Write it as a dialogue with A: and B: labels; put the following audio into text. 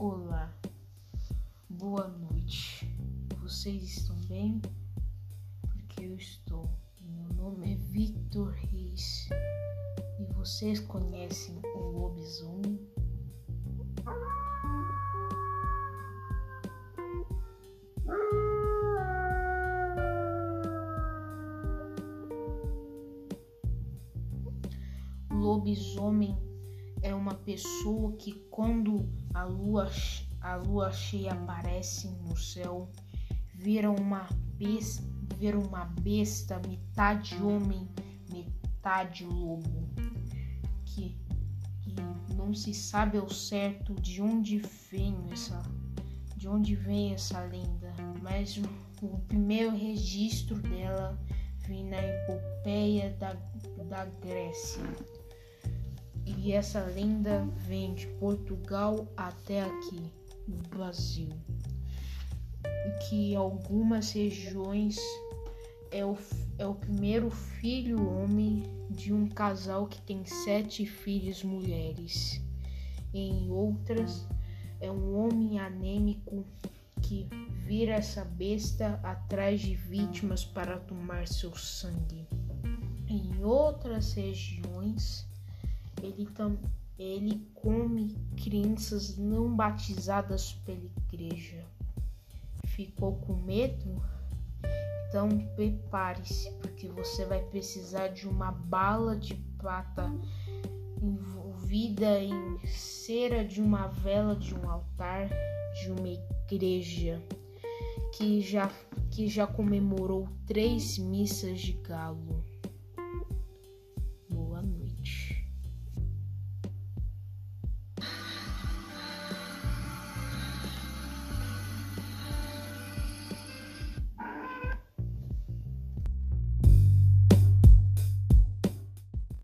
A: Olá, boa noite. Vocês estão bem? Porque eu estou. Meu nome é Victor Reis e vocês conhecem o lobisomem? Lobisomem é uma pessoa que quando a lua, a lua cheia aparece no céu, vira uma besta, vira uma besta metade homem, metade lobo, que, que não se sabe ao certo de onde vem essa de onde vem essa lenda, mas o, o primeiro registro dela vem na epopeia da, da Grécia. E essa lenda vem de Portugal até aqui, no Brasil. E que algumas regiões é o, é o primeiro filho homem de um casal que tem sete filhos mulheres. Em outras, é um homem anêmico que vira essa besta atrás de vítimas para tomar seu sangue. Em outras regiões, ele, ele come crianças não batizadas pela igreja. Ficou com medo? Então prepare-se, porque você vai precisar de uma bala de prata envolvida em cera de uma vela de um altar de uma igreja que já, que já comemorou três missas de galo.